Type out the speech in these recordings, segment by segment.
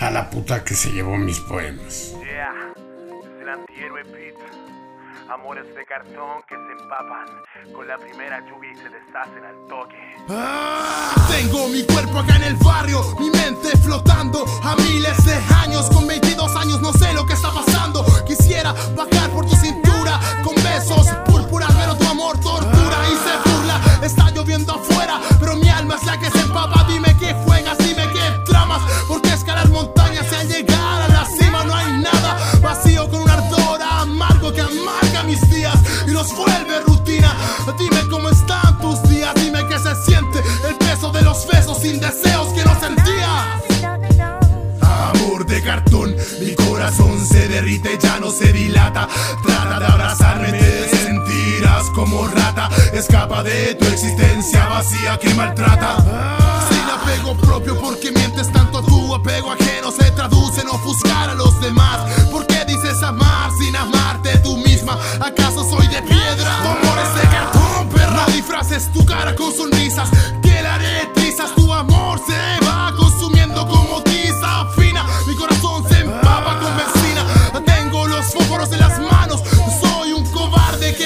A la puta que se llevó mis poemas. Yeah, es el antihéroe Pete. Amores de cartón que se empapan con la primera lluvia y se deshacen al toque. Tengo mi cuerpo acá en el barrio, mi mente flotando a miles de años. Ya no se dilata. Trata de abrazarme, te sentirás como rata. Escapa de tu existencia vacía que maltrata. Sin apego propio, porque mientes tanto tu apego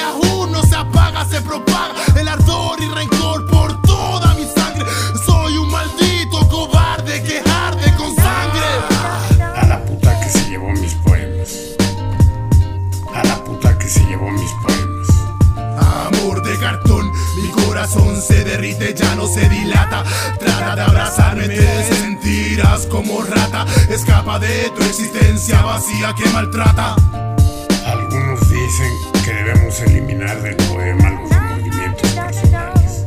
aún no se apaga, se propaga el ardor y rencor por toda mi sangre. Soy un maldito cobarde que arde con sangre. A la puta que se llevó mis poemas. A la puta que se llevó mis poemas. Amor de cartón, mi corazón se derrite, ya no se dilata. Trata de abrazarme, te sentirás como rata. Escapa de tu existencia vacía que maltrata. Del poema los movimientos personales.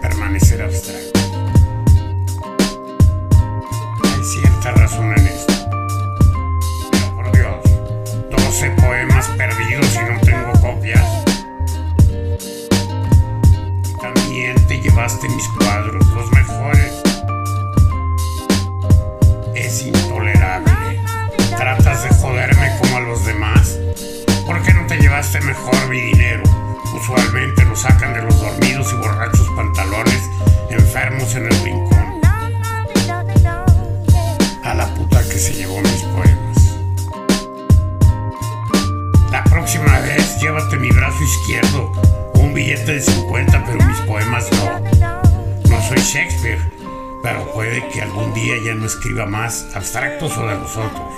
Permanecer abstracto. Hay cierta razón en esto. Pero por Dios, 12 poemas perdidos y no tengo copias. También te llevaste mis cuadros, los mejores. Mejor mi dinero? Usualmente lo sacan de los dormidos y borrachos pantalones enfermos en el rincón. A la puta que se llevó mis poemas. La próxima vez llévate mi brazo izquierdo un billete de 50, pero mis poemas no. No soy Shakespeare, pero puede que algún día ya no escriba más abstractos o de los otros.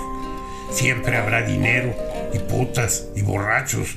Siempre habrá dinero y putas y borrachos